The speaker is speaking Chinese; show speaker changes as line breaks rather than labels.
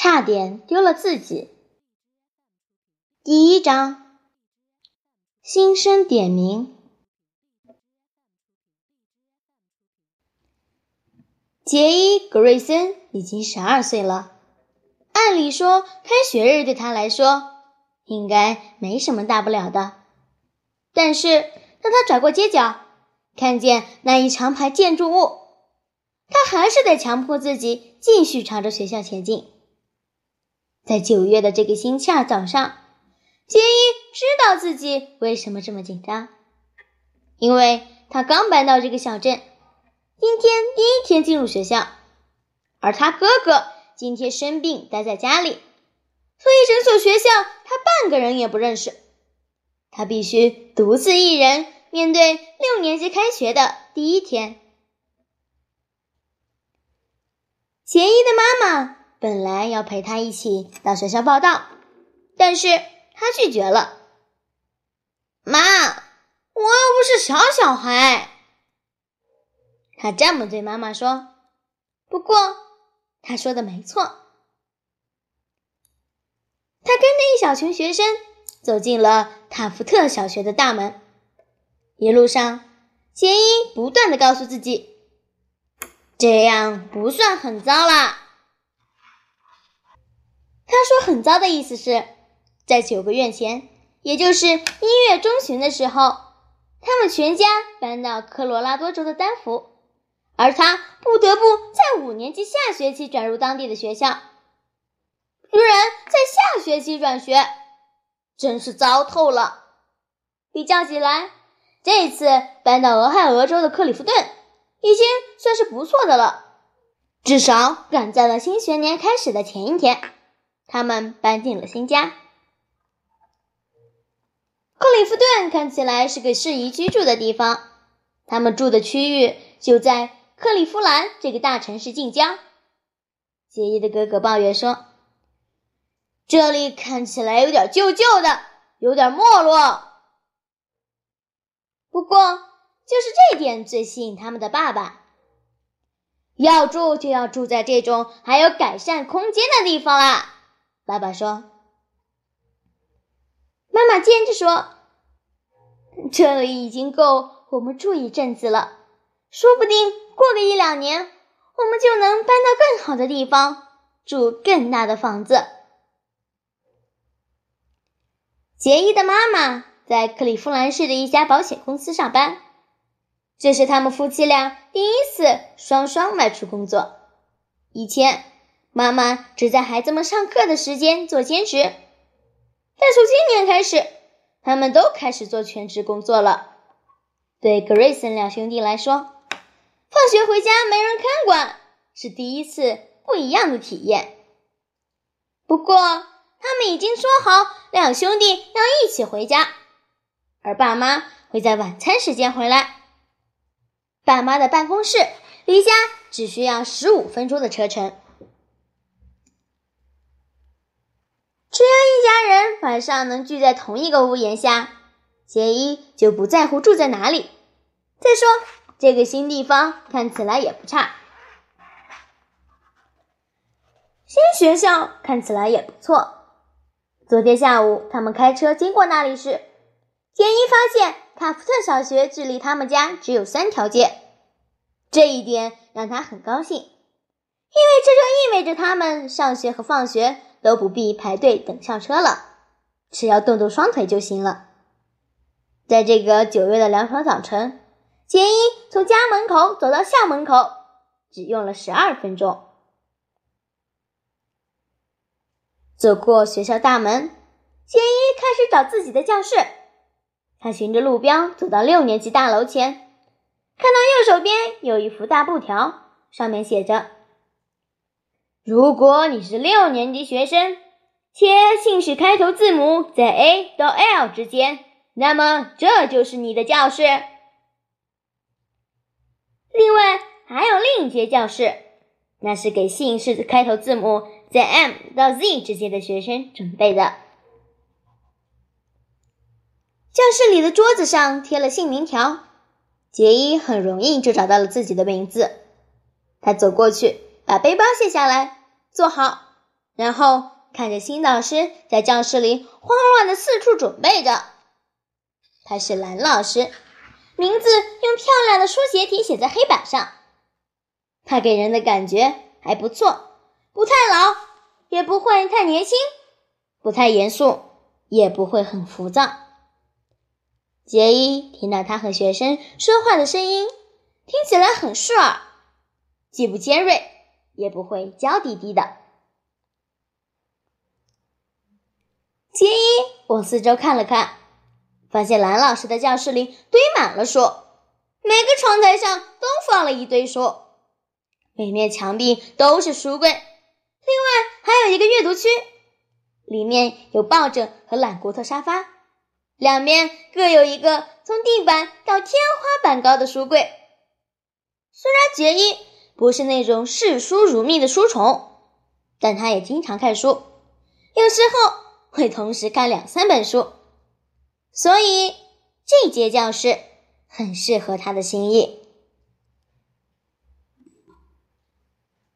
差点丢了自己。第一章，新生点名。杰伊·格瑞森已经十二岁了，按理说，开学日对他来说应该没什么大不了的。但是，当他转过街角，看见那一长排建筑物，他还是得强迫自己继续朝着学校前进。在九月的这个星期二早上，杰伊知道自己为什么这么紧张，因为他刚搬到这个小镇。今天第一天进入学校，而他哥哥今天生病待在家里，所以整所学校他半个人也不认识。他必须独自一人面对六年级开学的第一天。杰伊的妈妈本来要陪他一起到学校报道，但是他拒绝了。
妈，我又不是小小孩。
他这么对妈妈说，不过他说的没错。他跟着一小群学生走进了塔福特小学的大门。一路上，杰伊不断的告诉自己，这样不算很糟啦。他说“很糟”的意思是，在九个月前，也就是一月中旬的时候，他们全家搬到科罗拉多州的丹佛。而他不得不在五年级下学期转入当地的学校，居然在下学期转学，真是糟透了。比较起来，这次搬到俄亥俄州的克里夫顿已经算是不错的了，至少赶在了新学年开始的前一天，他们搬进了新家。克里夫顿看起来是个适宜居住的地方，他们住的区域就在。克利夫兰这个大城市近郊，杰伊的哥哥抱怨说：“这里看起来有点旧旧的，有点没落。”不过，就是这点最吸引他们的爸爸。要住就要住在这种还有改善空间的地方啦，爸爸说。妈妈接着说：“这里已经够我们住一阵子了，说不定……”过个一两年，我们就能搬到更好的地方，住更大的房子。杰伊的妈妈在克利夫兰市的一家保险公司上班，这是他们夫妻俩第一次双双外出工作。以前，妈妈只在孩子们上课的时间做兼职，但从今年开始，他们都开始做全职工作了。对格瑞森两兄弟来说，放学回家没人看管，是第一次不一样的体验。不过，他们已经说好，两兄弟要一起回家，而爸妈会在晚餐时间回来。爸妈的办公室离家只需要十五分钟的车程。只要一家人晚上能聚在同一个屋檐下，杰伊就不在乎住在哪里。再说。这个新地方看起来也不差，新学校看起来也不错。昨天下午，他们开车经过那里时，杰伊发现卡夫特小学距离他们家只有三条街，这一点让他很高兴，因为这就意味着他们上学和放学都不必排队等校车了，只要动动双腿就行了。在这个九月的凉爽早晨。杰伊从家门口走到校门口，只用了十二分钟。走过学校大门，杰伊开始找自己的教室。他循着路标走到六年级大楼前，看到右手边有一幅大布条，上面写着：“如果你是六年级学生，且姓氏开头字母在 A 到 L 之间，那么这就是你的教室。”另外还有另一节教室，那是给姓氏开头字母在 M 到 Z 之间的学生准备的。教室里的桌子上贴了姓名条，杰伊很容易就找到了自己的名字。他走过去，把背包卸下来，坐好，然后看着新导师在教室里慌乱的四处准备着。他是蓝老师，名字用漂亮的书写体写在黑板上。他给人的感觉还不错，不太老，也不会太年轻，不太严肃，也不会很浮躁。杰伊听到他和学生说话的声音，听起来很顺耳，既不尖锐，也不会娇滴滴的。杰伊往四周看了看。发现蓝老师的教室里堆满了书，每个窗台上都放了一堆书，每面墙壁都是书柜。另外还有一个阅读区，里面有抱枕和懒骨头沙发，两边各有一个从地板到天花板高的书柜。虽然杰伊不是那种视书如命的书虫，但他也经常看书，有时候会同时看两三本书。所以，这节教室很适合他的心意。